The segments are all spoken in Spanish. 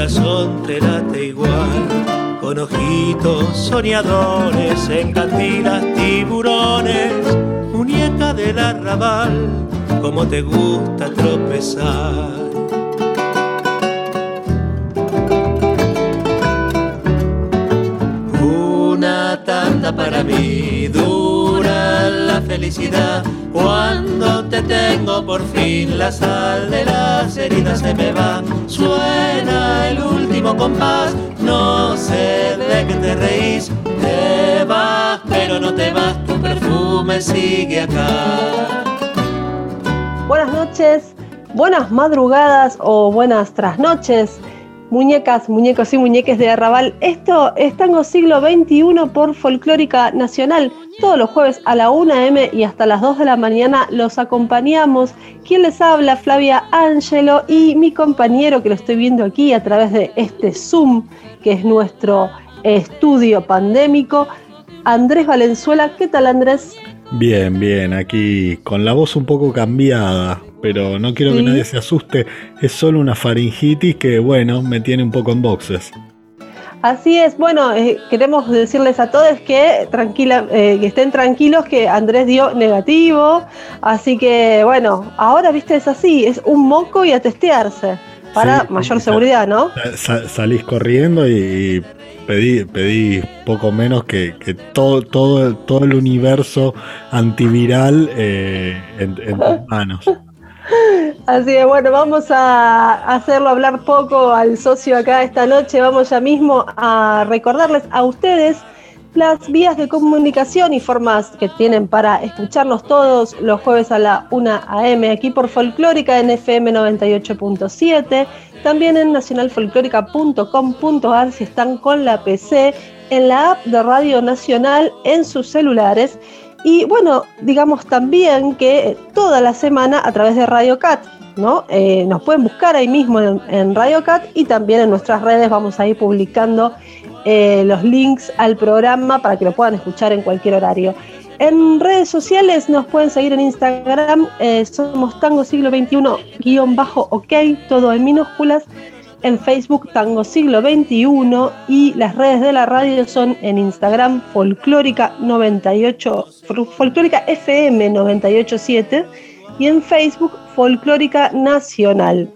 Corazón te late igual. Con ojitos soñadores, en cantinas tiburones, muñeca del arrabal, como te gusta tropezar. Una tanda para mí, dura la felicidad cuando te tengo por fin la sal de las heridas se me va. Suena el último compás, no sé de qué te reís. Te vas, pero no te vas, tu perfume sigue acá. Buenas noches, buenas madrugadas o buenas trasnoches muñecas, muñecos y muñeques de Arrabal. Esto es Tango Siglo XXI por Folclórica Nacional. Todos los jueves a la 1 m y hasta las 2 de la mañana los acompañamos. ¿Quién les habla? Flavia Angelo y mi compañero que lo estoy viendo aquí a través de este Zoom, que es nuestro estudio pandémico, Andrés Valenzuela. ¿Qué tal Andrés? Bien, bien, aquí con la voz un poco cambiada, pero no quiero que nadie se asuste, es solo una faringitis que, bueno, me tiene un poco en boxes. Así es, bueno, eh, queremos decirles a todos que, tranquila, eh, que estén tranquilos que Andrés dio negativo, así que bueno, ahora viste es así, es un moco y a testearse para mayor seguridad, ¿no? salís corriendo y, pedí, pedí poco menos que, todo, todo, todo el universo antiviral eh, en tus manos. Así que bueno, vamos a hacerlo hablar poco al socio acá esta noche. Vamos ya mismo a recordarles a ustedes las vías de comunicación y formas que tienen para escucharnos todos los jueves a la 1 a.m. aquí por Folclórica en FM 98.7, también en nacionalfolclórica.com.ar si están con la PC, en la app de Radio Nacional en sus celulares y bueno, digamos también que toda la semana a través de Radio Cat, ¿no? Eh, nos pueden buscar ahí mismo en, Radio Cat y también en nuestras redes vamos a ir publicando eh, los links al programa para que lo puedan escuchar en cualquier horario. En redes sociales nos pueden seguir en Instagram, eh, somos Tango Siglo XXI-OK, todo en minúsculas en Facebook Tango Siglo XXI y las redes de la radio son en Instagram Folclórica 98, Folclórica FM 987 y en Facebook Folclórica Nacional.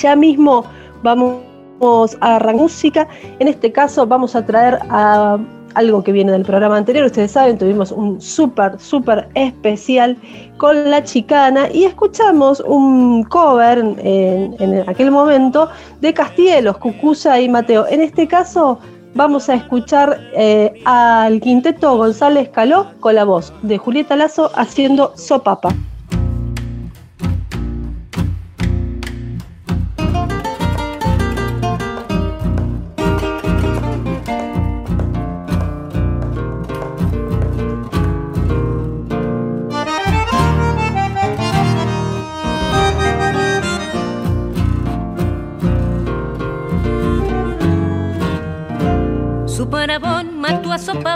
Ya mismo vamos a arrancar música, en este caso vamos a traer a algo que viene del programa anterior. Ustedes saben, tuvimos un súper, súper especial con la chicana y escuchamos un cover en, aquel momento de Castielos, Cucuya y Mateo. En este caso vamos a escuchar eh, al quinteto González Caló con la voz de Julieta Lazo haciendo Sopapa.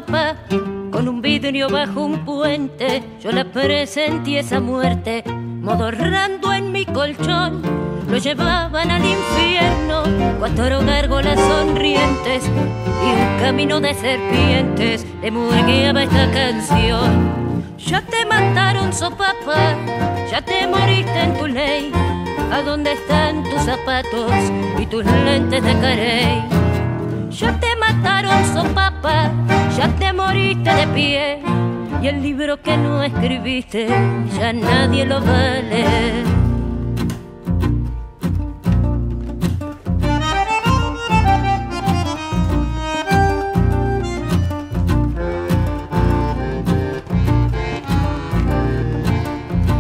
Con un vidrio bajo un puente. Yo la presentí esa muerte, modorrando en mi colchón. Lo llevaban al infierno, cuatro gárgolas sonrientes y un camino de serpientes le murgueaba esta canción. Ya te mataron, sopapa, ya te moriste en tu ley. ¿A dónde están tus zapatos y tus lentes de carey? Ya te mataron son papas, ya te moriste de pie. Y el libro que no escribiste, ya nadie lo va a leer.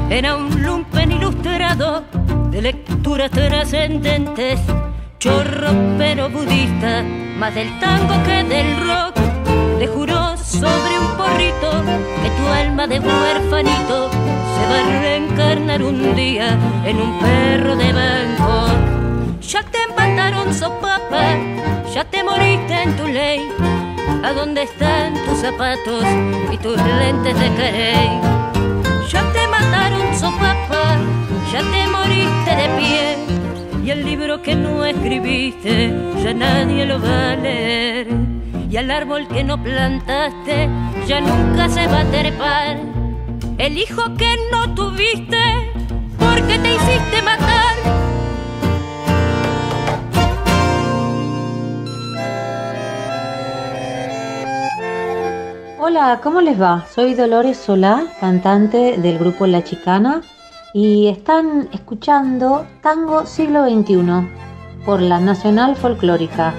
Era un lumpen ilustrado de lecturas trascendentes, chorro pero budista, más del tango que del rock. Te juró sobre un porrito que tu alma de huerfanito se va a reencarnar un día en un perro de banco. Ya te mataron sopapa, ya te moriste en tu ley. ¿A dónde están tus zapatos y tus lentes de carey? Ya te mataron sopapa, ya te moriste de pie. Y el libro que no escribiste ya nadie lo va a leer. Y al árbol que no plantaste ya nunca se va a trepar. El hijo que no tuviste porque te hiciste matar. Hola, ¿cómo les va? Soy Dolores Solá, cantante del grupo La Chicana, y están escuchando Tango Siglo XXI por la Nacional Folclórica.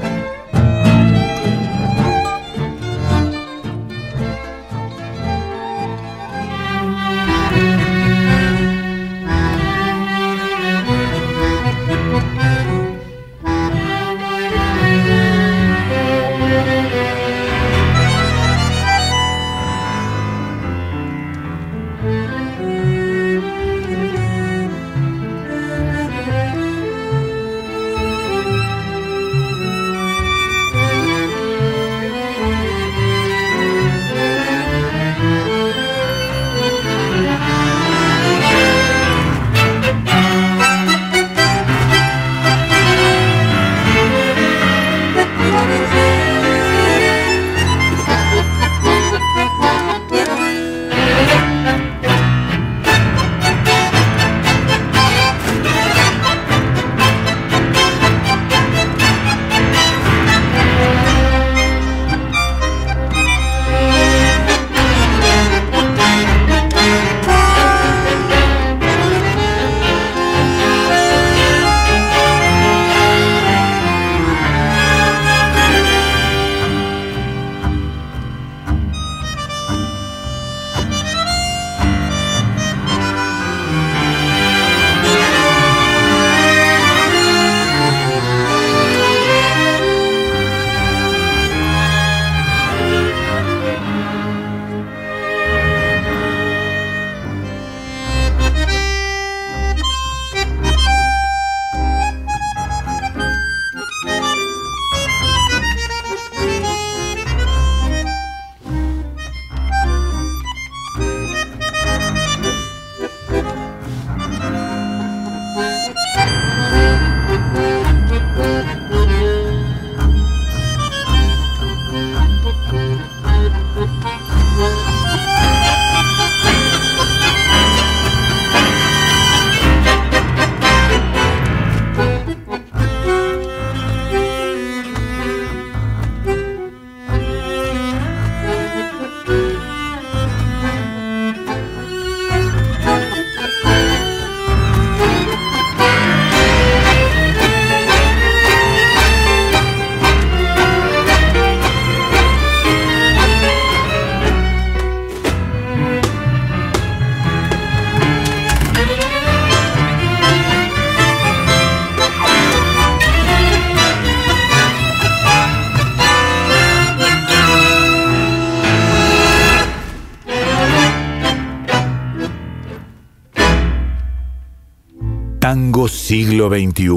Siglo XXI.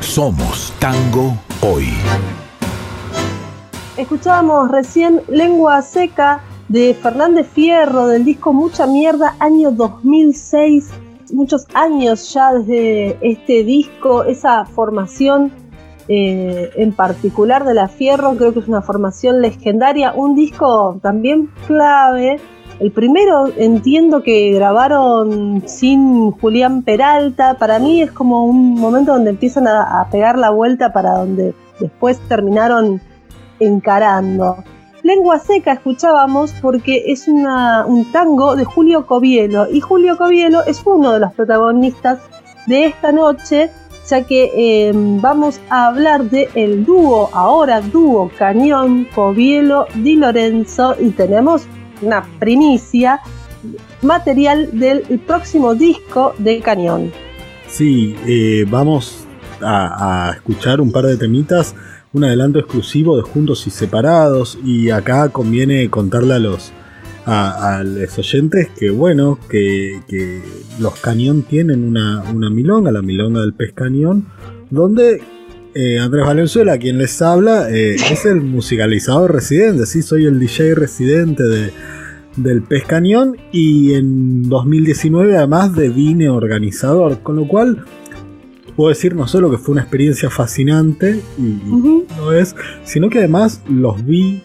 Somos Tango hoy. Escuchábamos recién Lengua Seca de Fernández Fierro del disco Mucha Mierda, año 2006. Muchos años ya desde este disco, esa formación eh, en particular de la Fierro, creo que es una formación legendaria, un disco también clave el primero entiendo que grabaron sin Julián Peralta. Para mí es como un momento donde empiezan a, pegar la vuelta para donde después terminaron encarando. Lengua Seca escuchábamos porque es un tango de Julio Covielo y Julio Covielo es uno de los protagonistas de esta noche ya que eh, vamos a hablar de el dúo, ahora dúo Cañón, Covielo, Di Lorenzo y tenemos una primicia material del próximo disco de Cañón. Sí, eh, vamos a, escuchar un par de temitas, un adelanto exclusivo de Juntos y Separados, y acá conviene contarle a los, a, los oyentes que bueno, que, los Cañón tienen una, una, milonga, la milonga del pez cañón, donde eh, Andrés Valenzuela, quien les habla, eh, es el musicalizador residente, sí, soy el DJ residente de, del Pez Cañón y en 2019 además de Vine organizador, con lo cual puedo decir no solo que fue una experiencia fascinante y, no es, sino que además los vi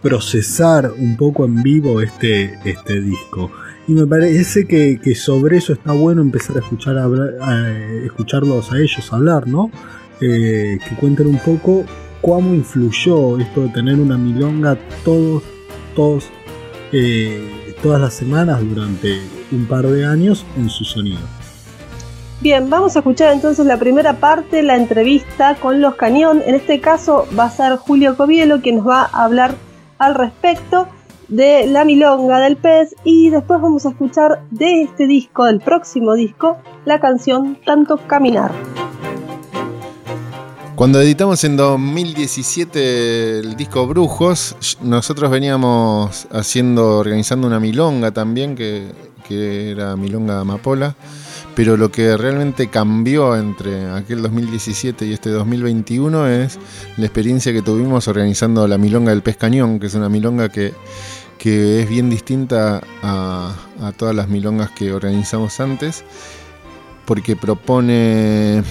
procesar un poco en vivo este, este disco. Y me parece que, sobre eso está bueno empezar a, escuchar a, escucharlos a ellos hablar, ¿no? Eh, que cuenten un poco cómo influyó esto de tener una milonga todos, todos, eh, todas las semanas durante un par de años en su sonido. Bien, vamos a escuchar entonces la primera parte, la entrevista con los Cañón. En este caso va a ser Julio Covielo quien nos va a hablar al respecto de la milonga del pez y después vamos a escuchar de este disco, del próximo disco, la canción Tanto Caminar. Cuando editamos en 2017 el disco Brujos, nosotros veníamos haciendo, organizando una milonga también, que, era Milonga Amapola pero lo que realmente cambió entre aquel 2017 y este 2021 es la experiencia que tuvimos organizando la Milonga del Pez Cañón, que es una milonga que, es bien distinta a, todas las milongas que organizamos antes, porque propone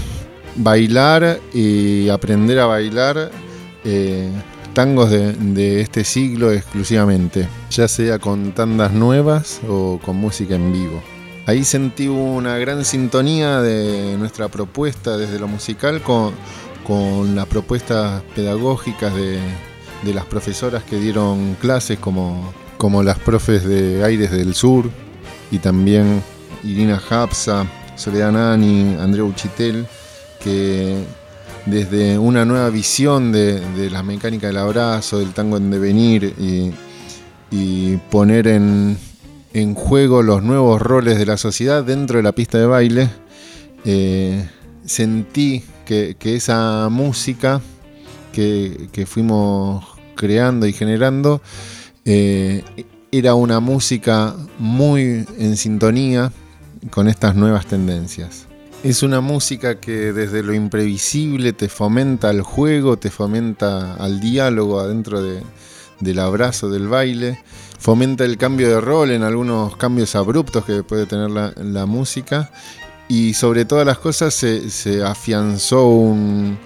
bailar y aprender a bailar. Eh, tangos de, de, este siglo exclusivamente, ya sea con tandas nuevas o con música en vivo. Ahí sentí una gran sintonía de nuestra propuesta desde lo musical con, las propuestas pedagógicas de, las profesoras que dieron clases como, como las profes de Aires del Sur y también Irina Hapsa, Soledad Nani, Andrea Uchitel, que desde una nueva visión de, la mecánica del abrazo, del tango en devenir y poner en, en juego los nuevos roles de la sociedad dentro de la pista de baile, eh, sentí que, esa música que, fuimos creando y generando eh, era una música muy en sintonía con estas nuevas tendencias. Es una música que desde lo imprevisible te fomenta al juego, te fomenta al diálogo adentro del abrazo del baile fomenta el cambio de rol en algunos cambios abruptos que puede tener la, música y sobre todas las cosas se, afianzó un,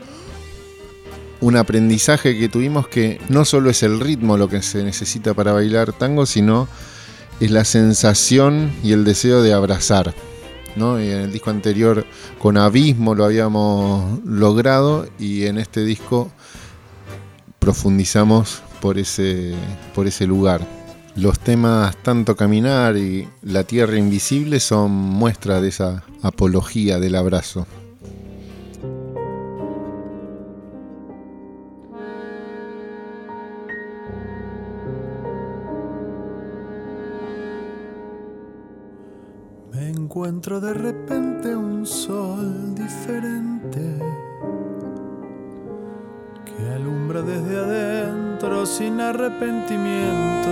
un aprendizaje que tuvimos que no solo es el ritmo lo que se necesita para bailar tango, sino es la sensación y el deseo de abrazar. ¿No? Y en el disco anterior con Abismo lo habíamos logrado y en este disco profundizamos por ese, por ese lugar. Los temas Tanto Caminar y La Tierra Invisible son muestra de esa apología del abrazo. Encuentro de repente un sol diferente que alumbra desde adentro sin arrepentimiento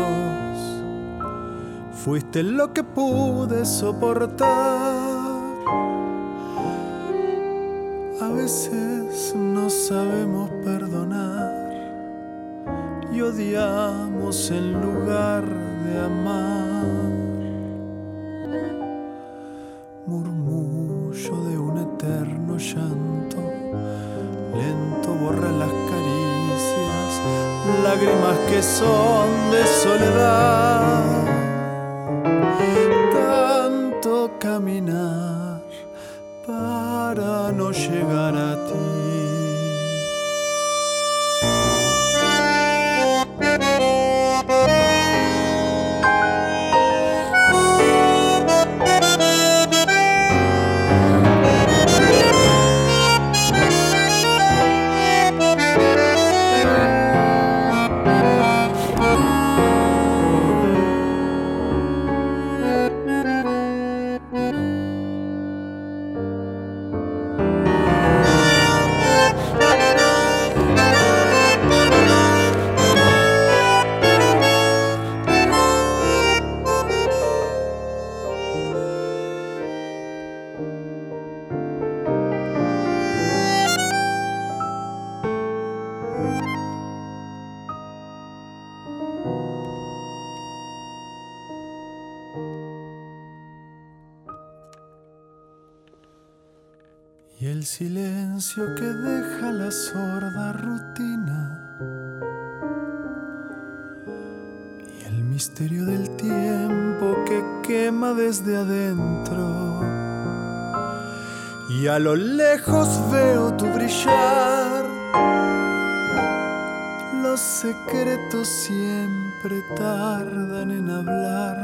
Fuiste lo que pude soportar. A veces no sabemos perdonar y odiamos en lugar de amar. Lágrimas que son de soledad. Caminar silencio que deja la sorda rutina y el misterio del tiempo que quema desde adentro. Y a lo lejos veo tu brillar. Los secretos siempre tardan en hablar,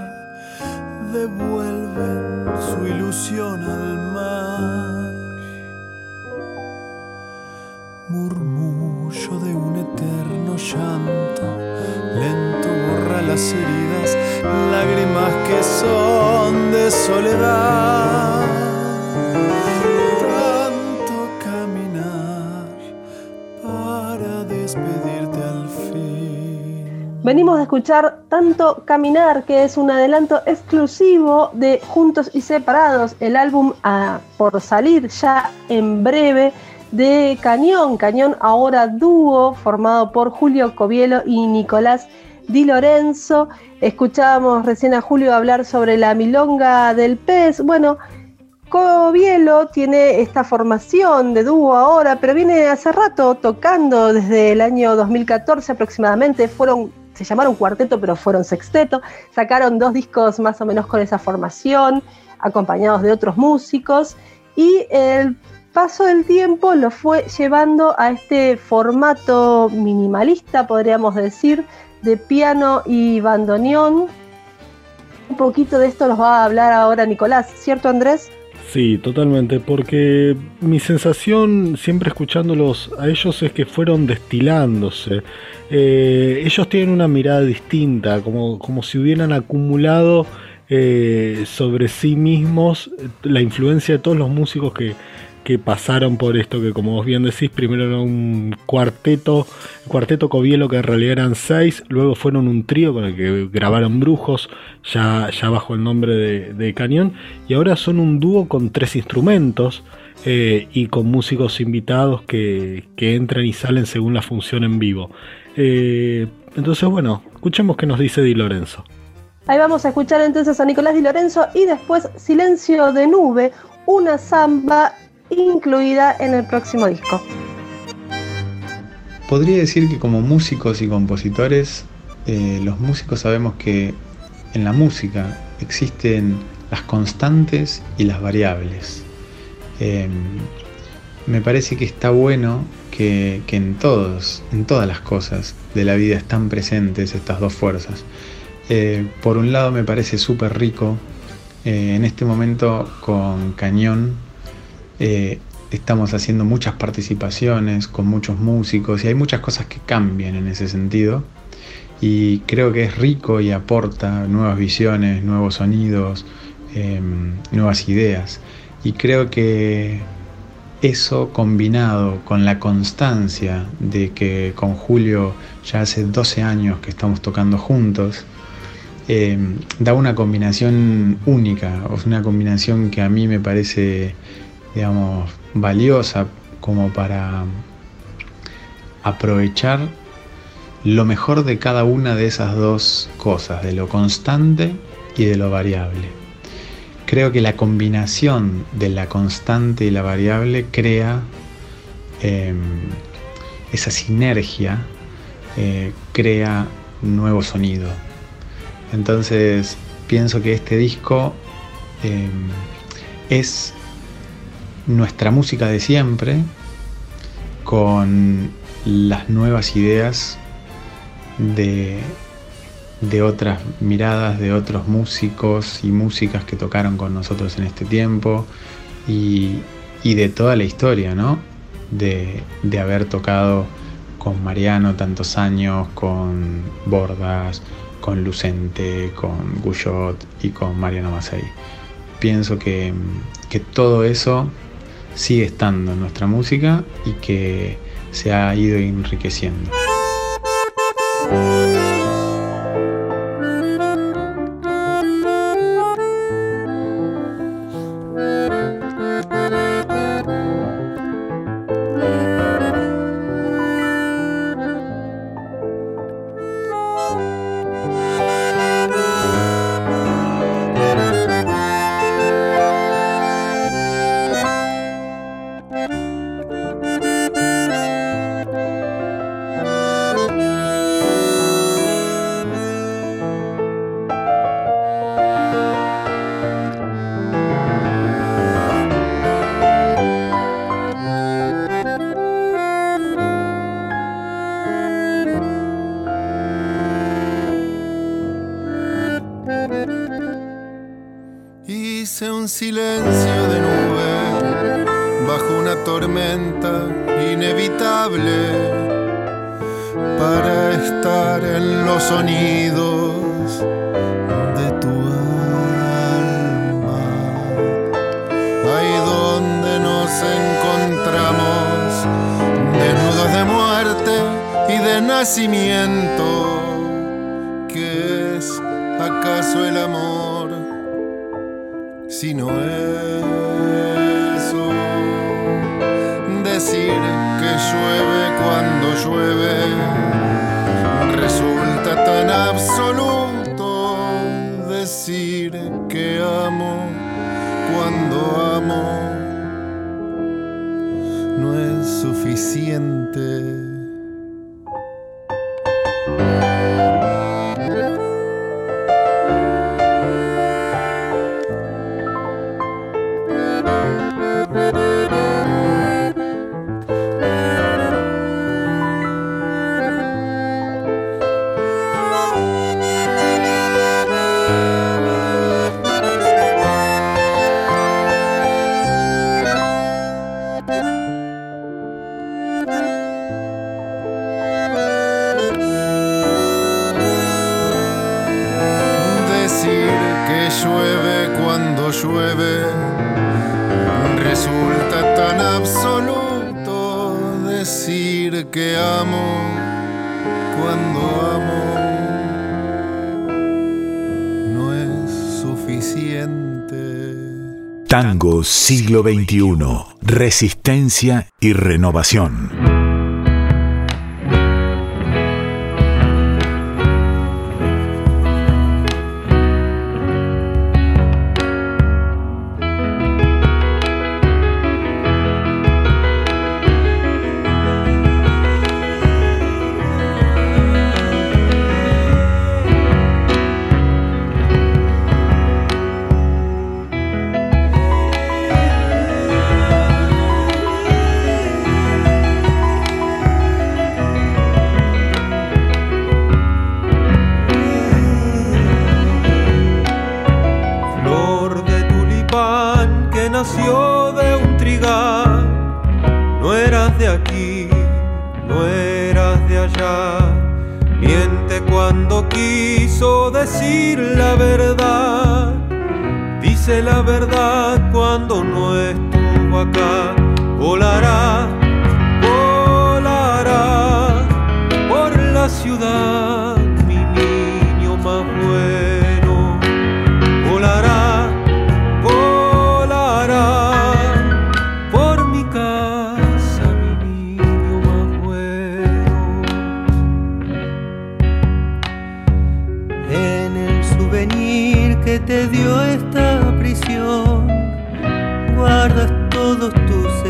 devuelven su ilusión al mar murmullo de un eterno llanto, lento borra las heridas, lágrimas que son de soledad. Tanto caminar para despedirte al fin. Venimos de escuchar Tanto Caminar, que es un adelanto exclusivo de Juntos y Separados, el álbum a, por salir ya en breve de Cañón, Cañón ahora dúo, formado por Julio Covielo y Nicolás Di Lorenzo. Escuchábamos recién a Julio hablar sobre la milonga del pez. Bueno, Covielo tiene esta formación de dúo ahora, pero viene hace rato tocando desde el año 2014 aproximadamente. Fueron, se llamaron cuarteto, pero fueron sexteto. Sacaron dos discos más o menos con esa formación, acompañados de otros músicos. Y el paso del tiempo lo fue llevando a este formato minimalista, podríamos decir, de piano y bandoneón. Un poquito de esto nos va a hablar ahora Nicolás, ¿cierto Andrés? Sí, totalmente, porque mi sensación siempre escuchándolos a ellos es que fueron destilándose. Eh, ellos tienen una mirada distinta, como, como si hubieran acumulado eh, sobre sí mismos la influencia de todos los músicos que, que pasaron por esto, que como vos bien decís, primero era un cuarteto, cuarteto Covielo que en realidad eran seis, luego fueron un trío con el que grabaron Brujos, ya, ya bajo el nombre de, Cañón, y ahora son un dúo con tres instrumentos eh, y con músicos invitados que, entran y salen según la función en vivo. Eh, entonces, bueno, escuchemos qué nos dice Di Lorenzo. Ahí vamos a escuchar entonces a Nicolás Di Lorenzo y después Silencio de Nube, una samba incluida en el próximo disco. Podría decir que como músicos y compositores, eh, los músicos sabemos que en la música existen las constantes y las variables. Em, me parece que está bueno que, en todos, en todas las cosas de la vida están presentes estas dos fuerzas. Eh, por un lado me parece súper rico eh, en este momento con Cañón eh, estamos haciendo muchas participaciones con muchos músicos y hay muchas cosas que cambian en ese sentido. Y creo que es rico y aporta nuevas visiones, nuevos sonidos, em, nuevas ideas. Y creo que eso combinado con la constancia de que con Julio ya hace 12 años que estamos tocando juntos, em, da una combinación única, una combinación que a mí me parece digamos, valiosa como para aprovechar lo mejor de cada una de esas dos cosas, de lo constante y de lo variable. Creo que la combinación de la constante y la variable crea em, esa sinergia, eh, crea nuevo sonido. Entonces pienso que este disco em, es nuestra música de siempre con las nuevas ideas de, de otras miradas, de otros músicos y músicas que tocaron con nosotros en este tiempo y, de toda la historia, ¿no? De, de, haber tocado con Mariano tantos años, con Bordas, con Lucente, con Guyot y con Mariano Masei. Pienso que, que todo eso sigue estando en nuestra música y que se ha ido enriqueciendo. silencio de nube, bajo una tormenta inevitable, para estar en los sonidos de tu alma. Ahí donde nos encontramos, desnudos de muerte y de nacimiento, que es acaso el amor sino eso. Decir que llueve cuando llueve resulta tan absoluto. Decir que amo cuando amo no es suficiente. decir que amo cuando amo no es suficiente. Tango siglo XXI, resistencia y renovación.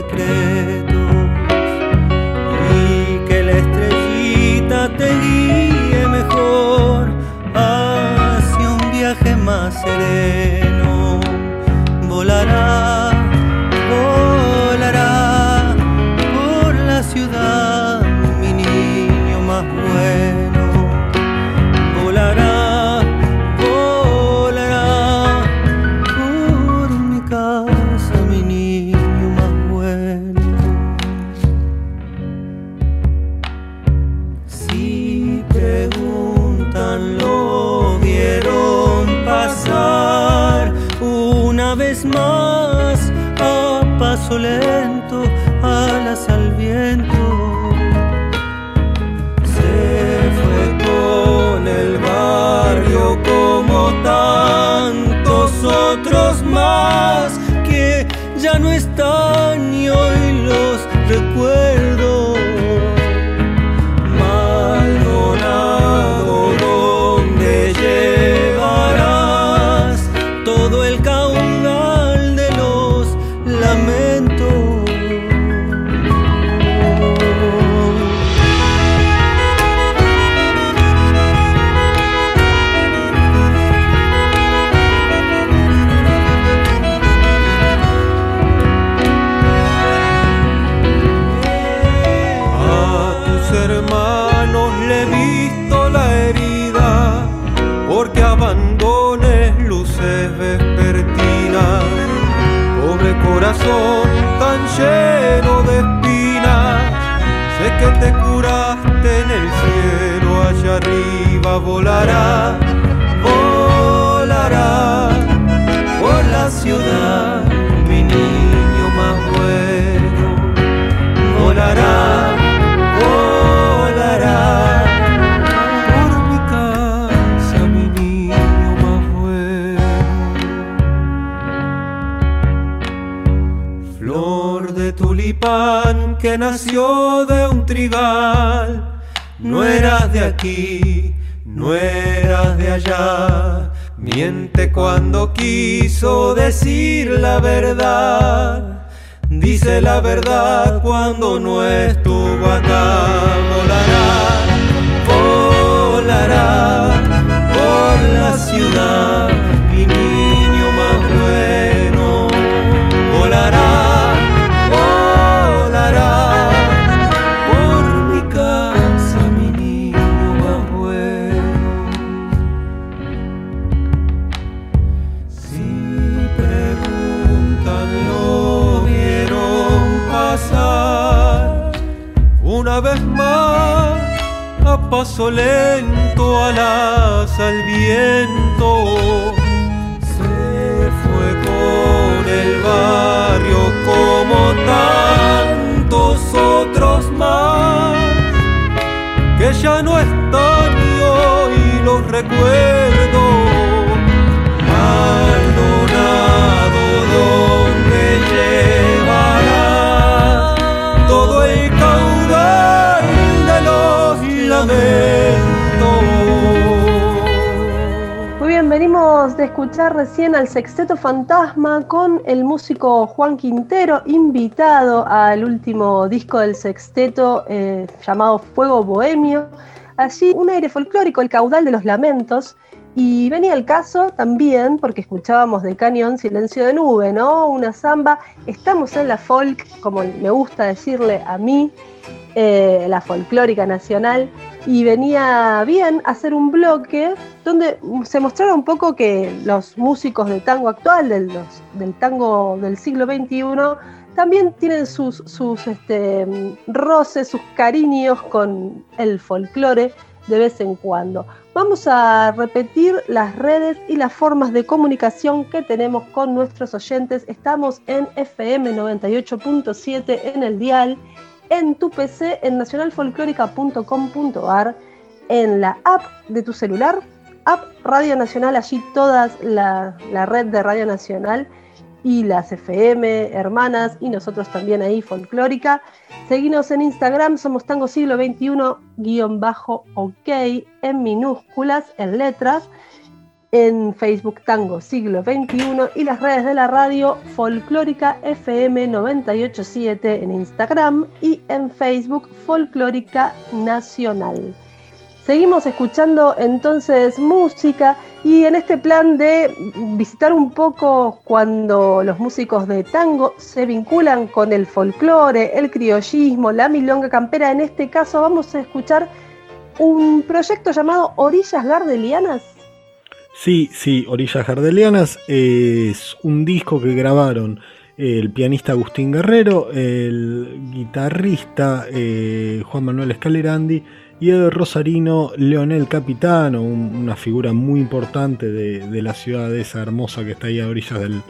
creer. lleno de espinas. Sé que te curaste en el cielo, allá arriba volará, volará por la ciudad, mi niño más bueno, volará. Nació de un trigal, no eras de aquí, no eras de allá. Miente cuando quiso decir la verdad. Dice la verdad cuando no estuvo acá. Volará, volará por la ciudad. Paso lento al asa el viento. Se fue con el barrio como tantos otros más que ya no están y hoy los recuerdo. Maldonado donde llevará escuchar recién al Sexteto Fantasma con el músico Juan Quintero, invitado al último disco del Sexteto eh, llamado Fuego Bohemio. Allí un aire folclórico, el caudal de los lamentos. Y venía el caso también, porque escuchábamos de Cañón Silencio de Nube, ¿no? Una samba. Estamos en la folk, como me gusta decirle a mí, eh, la folclórica nacional. Y venía bien hacer un bloque donde se mostrara un poco que los músicos de tango actual, del, del tango del siglo XXI, también tienen sus, sus este, roces, sus cariños con el folclore de vez en cuando. Vamos a repetir las redes y las formas de comunicación que tenemos con nuestros oyentes. Estamos en FM 98.7 en el dial, en tu PC, en nacionalfolclórica.com.ar, en la app de tu celular, app Radio Nacional, allí toda la, la red de Radio Nacional y las FM, hermanas, y nosotros también ahí, folclórica. Seguinos en Instagram, somos Tango Siglo XXI-OK en minúsculas, en letras. En Facebook Tango Siglo XXI y las redes de la radio Folclórica FM 987 en Instagram y en Facebook Folclórica Nacional. Seguimos escuchando entonces música y en este plan de visitar un poco cuando los músicos de tango se vinculan con el folclore, el criollismo, la milonga campera, en este caso vamos a escuchar un proyecto llamado Orillas Gardelianas. Sí, sí, Orillas Gardelianas es un disco que grabaron el pianista Agustín Guerrero, el guitarrista eh, Juan Manuel Escalerandi y el rosarino Leonel Capitano, un- una figura muy importante de, de la ciudad esa hermosa que está ahí a orillas del,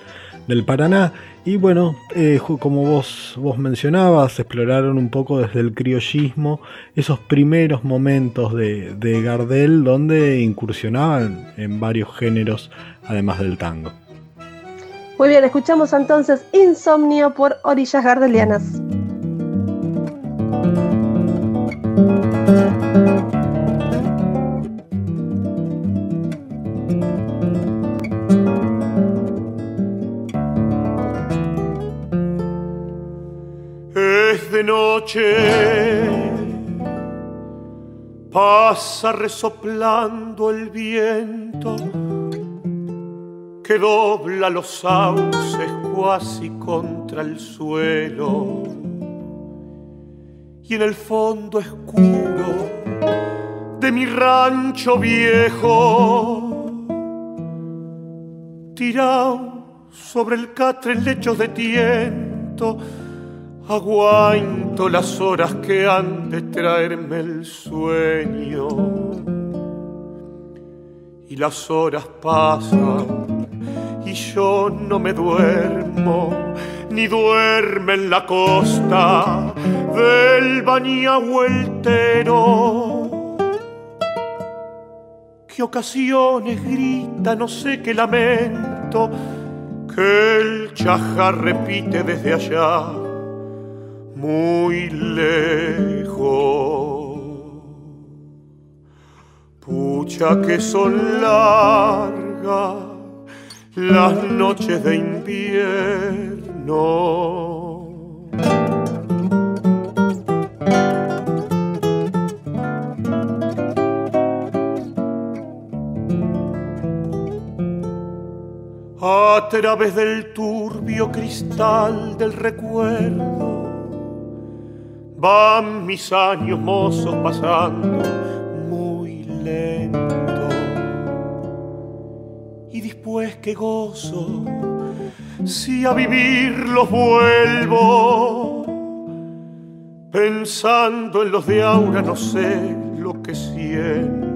del Paraná. Y bueno, eh, como vos, vos mencionabas, exploraron un poco desde el criollismo esos primeros momentos de, de Gardel donde incursionaban en varios géneros además del tango. Muy bien, escuchamos entonces Insomnio por Orillas Gardelianas. De noche, pasa resoplando el viento que dobla los sauces cuasi contra el suelo y en el fondo oscuro de mi rancho viejo tirado sobre el catre en lechos de tiento aguanto las horas que han de traerme el sueño y las horas pasan y yo no me duermo, ni duerme en la costa del bañahueltero. ¿Qué ocasiones grita, no sé qué lamento, que el chaja repite desde allá, muy lejos? Pucha que son largas las noches de invierno. A través del turbio cristal del recuerdo van mis años mozos pasando y después que gozo, si a vivir los vuelvo, pensando en los de ahora no sé lo que siento.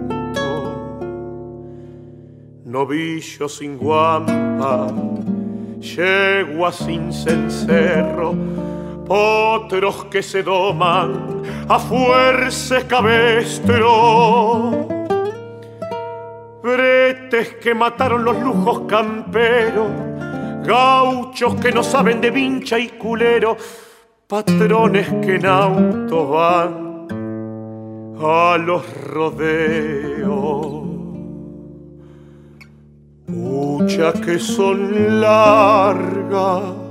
Novillo sin guampa, yegua sin cencerro, potros que se doman a fuerza cabestro. Bretes que mataron los lujos camperos, gauchos que no saben de vincha y culero, patrones que en auto van a los rodeos. Pucha que son largas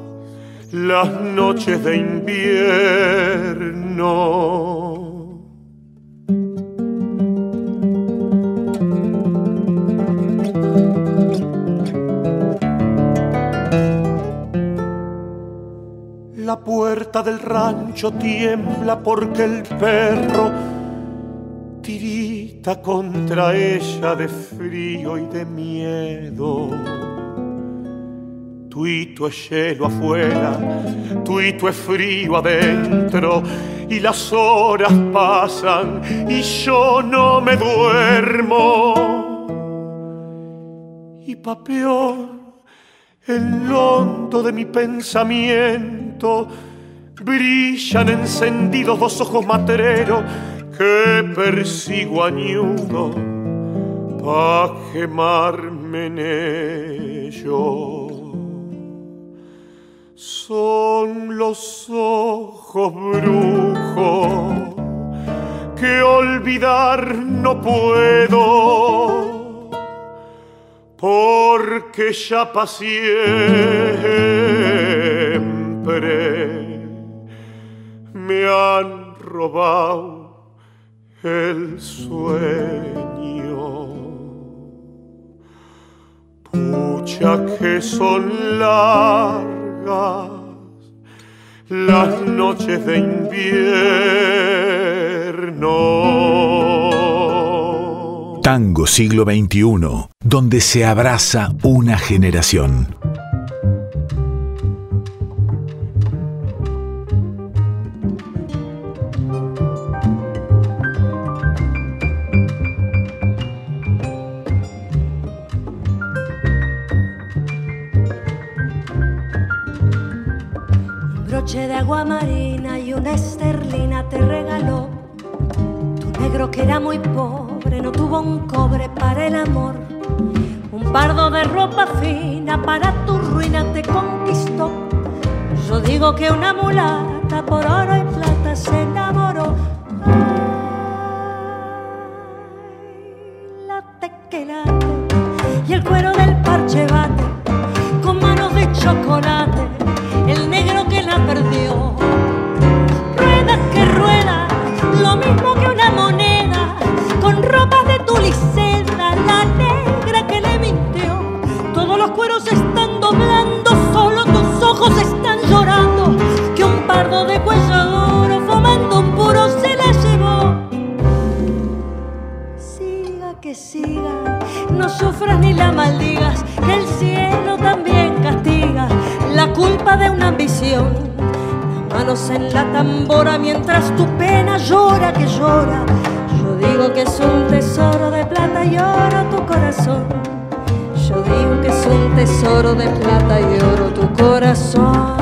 las noches de invierno La puerta del rancho tiembla porque el perro tirita contra ella de frío y de miedo. Tuito es hielo afuera, tuito es frío adentro, y las horas pasan y yo no me duermo. Y pa' peor, el hondo de mi pensamiento brillan encendidos dos ojos matreros que persigo añudo pa' quemarme en ellos. Son los ojos brujos que olvidar no puedo porque ya siempre me han robado el sueño. Pucha que son largas las noches de invierno. Tango siglo XXI, donde se abraza una generación. Agua marina y una esterlina te regaló tu negro que era muy pobre no tuvo un cobre para el amor. Un pardo de ropa fina para tu ruina te conquistó. Yo digo que una mulata por oro y plata se enamoró. La tambora mientras tu pena llora que llora digo que es un tesoro de plata y oro tu corazón corazón.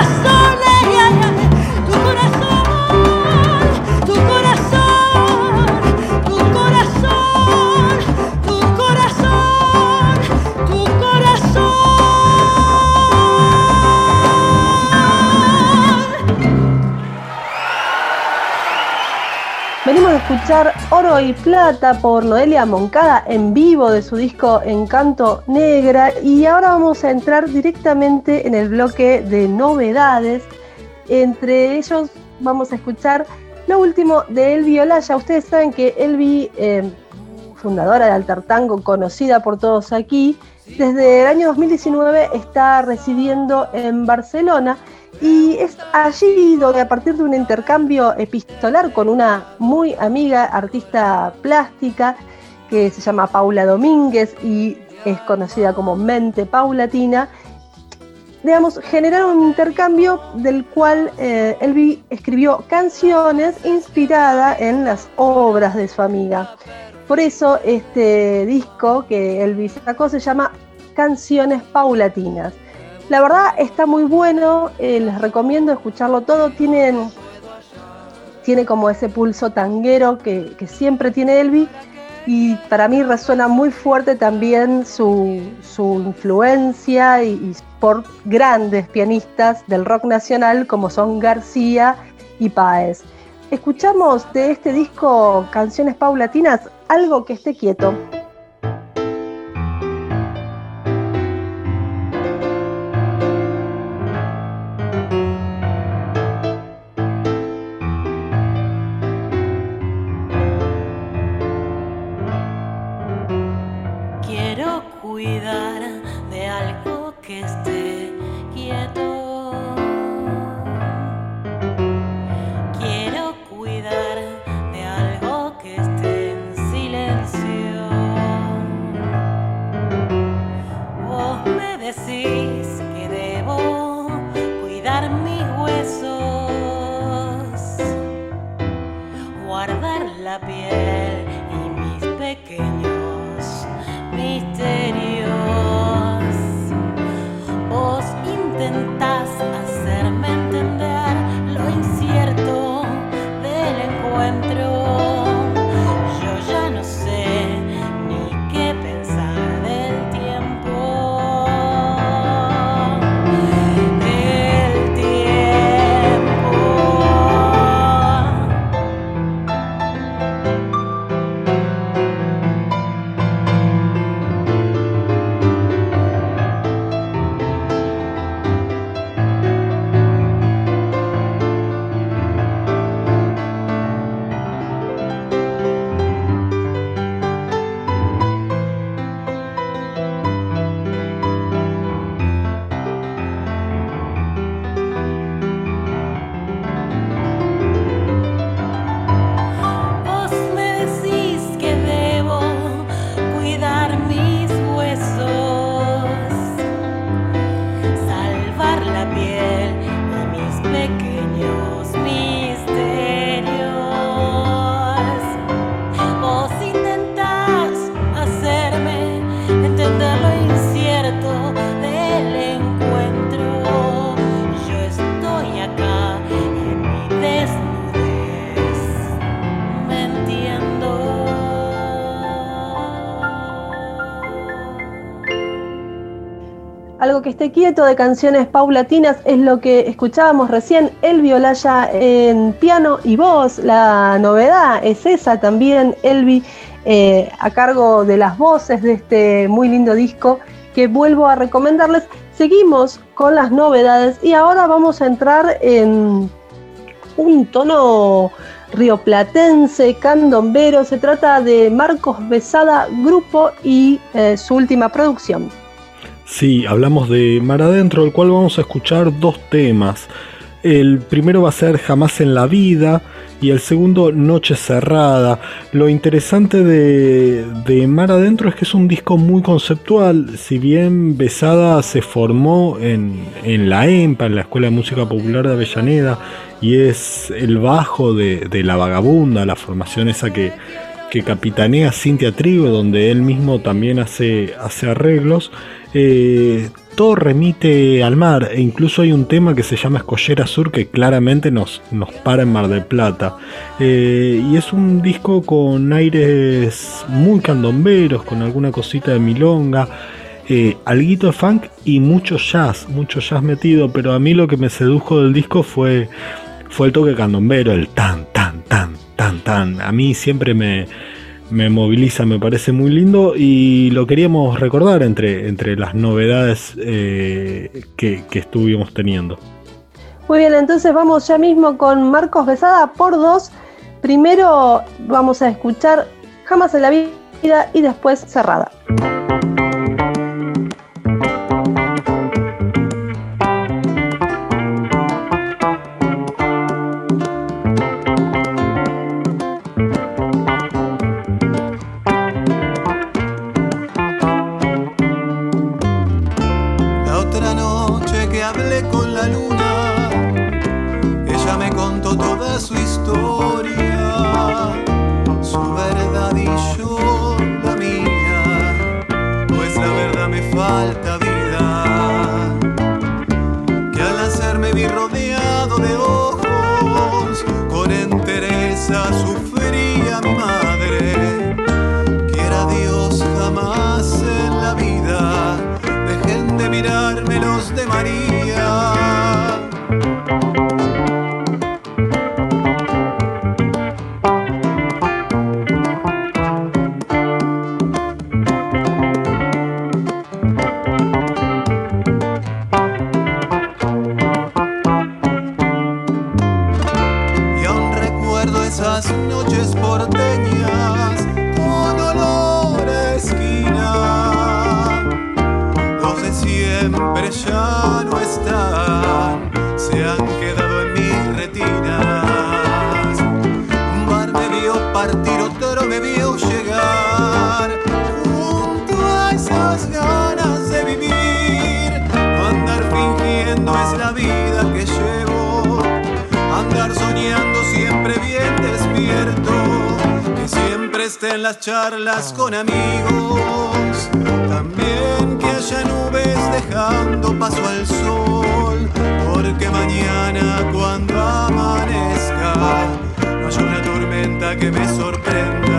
Plata por Noelia Moncada en vivo de su disco Encanto Negra y ahora vamos a entrar directamente en el bloque de novedades. Entre ellos vamos a escuchar lo último de Elvi Olaya. Ustedes saben que Elvi, eh, fundadora de Altar Tango, conocida por todos aquí, desde el año 2019 está residiendo en Barcelona y es allí donde a partir de un intercambio epistolar con una muy amiga artista plástica que se llama Paula Domínguez y es conocida como Mente Paulatina, digamos, generaron un intercambio del cual eh, Elvi escribió canciones inspiradas en las obras de su amiga. Por eso este disco que Elvi sacó se llama Canciones Paulatinas. La verdad está muy bueno, eh, les recomiendo escucharlo todo. Tienen, tiene como ese pulso tanguero que, siempre tiene Elvi y para mí resuena muy fuerte también su, influencia y, por grandes pianistas del rock nacional como son García y Páez. Escuchamos de este disco Canciones Paulatinas algo que esté quieto. Esté quieto de canciones paulatinas es lo que escuchábamos recién, Elvi Olaya en piano y voz. La novedad es esa también, Elvi eh, a cargo de las voces de este muy lindo disco que vuelvo a recomendarles. Seguimos con las novedades y ahora vamos a entrar en un tono rioplatense, candombero. Se trata de Marcos Besada Grupo y eh, su última producción. Sí, hablamos de Mar Adentro, el cual vamos a escuchar dos temas. El primero va a ser Jamás en la Vida y el segundo Noche Cerrada. Lo interesante de, de, Mar Adentro es que es un disco muy conceptual. Si bien Besada se formó en, en la EMPA, en la Escuela de Música Popular de Avellaneda, y es el bajo de, de La Vagabunda, la formación esa que, que capitanea Cintia Trigo, donde él mismo también hace, hace arreglos. Eh, todo remite al mar e incluso hay un tema que se llama Escollera Sur que claramente nos, nos para en Mar del Plata. Eh, y es un disco con aires muy candomberos, con alguna cosita de milonga. Eh, alguito de funk y mucho jazz, mucho jazz metido, pero a mí lo que me sedujo del disco fue, fue el toque candombero, el tan, tan, tan, tan, tan. A mí siempre me, me moviliza, me parece muy lindo y lo queríamos recordar entre, entre las novedades eh, que, que, estuvimos teniendo. Muy bien, entonces vamos ya mismo con Marcos Besada por dos. Primero vamos a escuchar Jamás en la vida y después Cerrada. esas noches porteñas con olor a esquina. Los de siempre ya no están. Charlas con amigos, también que haya nubes dejando paso al sol, porque mañana cuando amanezca no haya una tormenta que me sorprenda.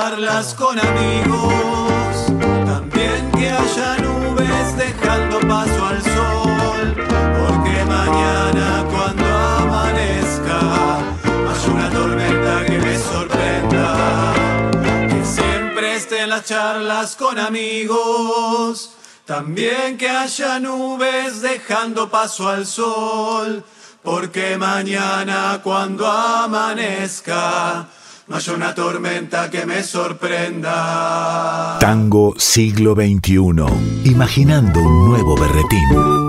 Charlas con amigos, también que haya nubes dejando paso al sol, porque mañana cuando amanezca haya una tormenta que me sorprenda, que siempre estén las charlas con amigos, también que haya nubes dejando paso al sol, porque mañana cuando amanezca no haya una tormenta que me sorprenda. Tango siglo XXI, imaginando un nuevo berretín.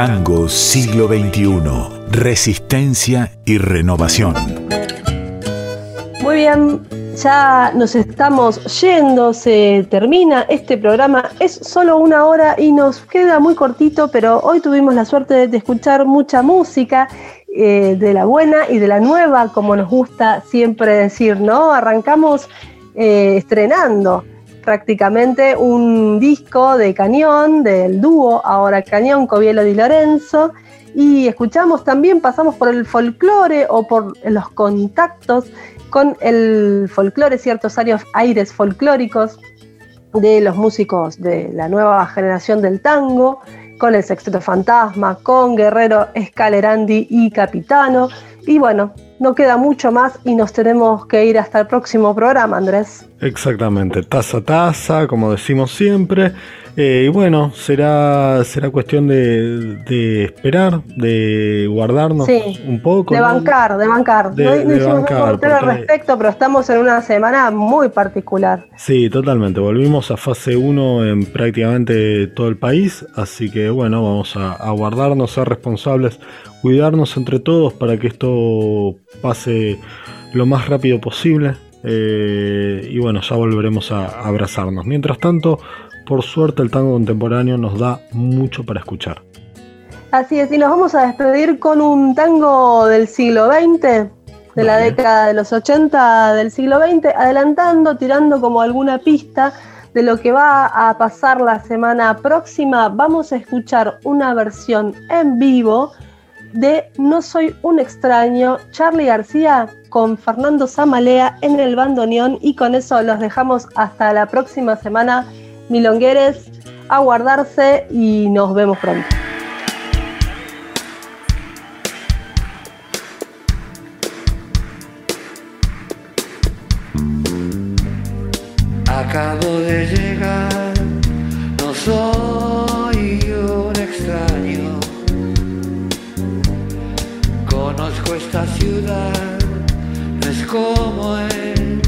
Tango siglo XXI. Resistencia y renovación. Muy bien, ya nos estamos yendo, se termina este programa. Es solo una hora y nos queda muy cortito, pero hoy tuvimos la suerte de escuchar mucha música. Eh, de la buena y de la nueva, como nos gusta siempre decir, ¿no? Arrancamos eh, estrenando prácticamente un disco de Cañón, del dúo ahora Cañón, Covielo Di Lorenzo, y escuchamos también, pasamos por el folclore o por los contactos con el folclore, ciertos aires folclóricos de los músicos de la nueva generación del tango, con el Sexteto Fantasma, con Guerrero Escalerandi y Capitano. Y bueno, no queda mucho más y nos tenemos que ir hasta el próximo programa, Andrés. Exactamente, taza a taza, como decimos siempre. Eh, y bueno, será, será cuestión de, esperar, de guardarnos un poco. De bancar, de bancar. De, no, de hicimos bancar, al respecto, pero estamos en una semana muy particular. Sí, totalmente. Volvimos a fase 1 en prácticamente todo el país, así que bueno, vamos a, a guardarnos, ser responsables, cuidarnos entre todos para que esto pase lo más rápido posible. Eh, y bueno, ya volveremos a abrazarnos. Mientras tanto, por suerte el tango contemporáneo nos da mucho para escuchar. Así es, y nos vamos a despedir con un tango del siglo XX, de la década de los 80 del siglo XX, adelantando, tirando como alguna pista de lo que va a pasar la semana próxima. Vamos a escuchar una versión en vivo de No soy un extraño, Charlie García con Fernando Zamalea en el bandoneón y con eso los dejamos hasta la próxima semana. Milongueres, a guardarse y nos vemos pronto. Acabo de llegar, no soy un extraño. Conozco esta ciudad, no es como en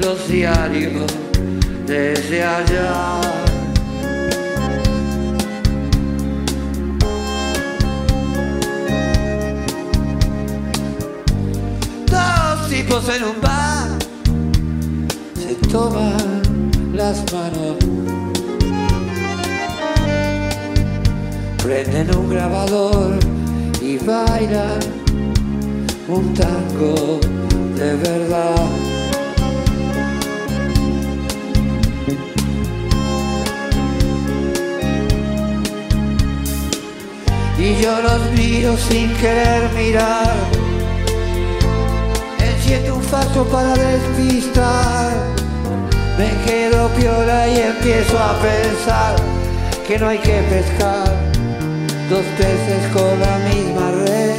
los diarios desde allá. Dos tipos en un bar se toman las manos. Prenden un grabador y bailan un tango de verdad. Y yo los miro sin querer mirar. Enciendo un faso para despistar. Me quedo piola y empiezo a pensar que no hay que pescar dos peces con la misma red.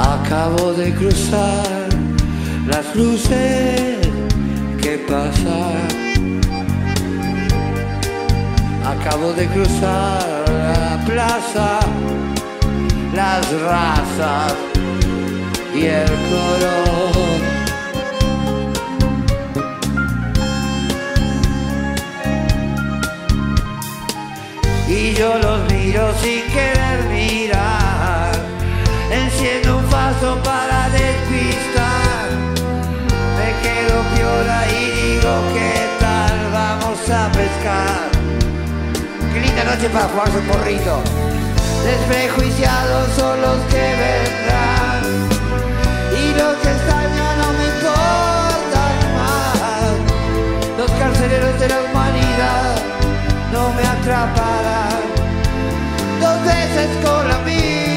Acabo de cruzar las luces que pasan. Acabo de cruzar la plaza, las razas y el color. Y yo los noche para jugarse un porrito. Desprejuiciados son los que vendrán y los que están ya no me importan más. Los carceleros de la humanidad no me atraparán dos veces con la misma.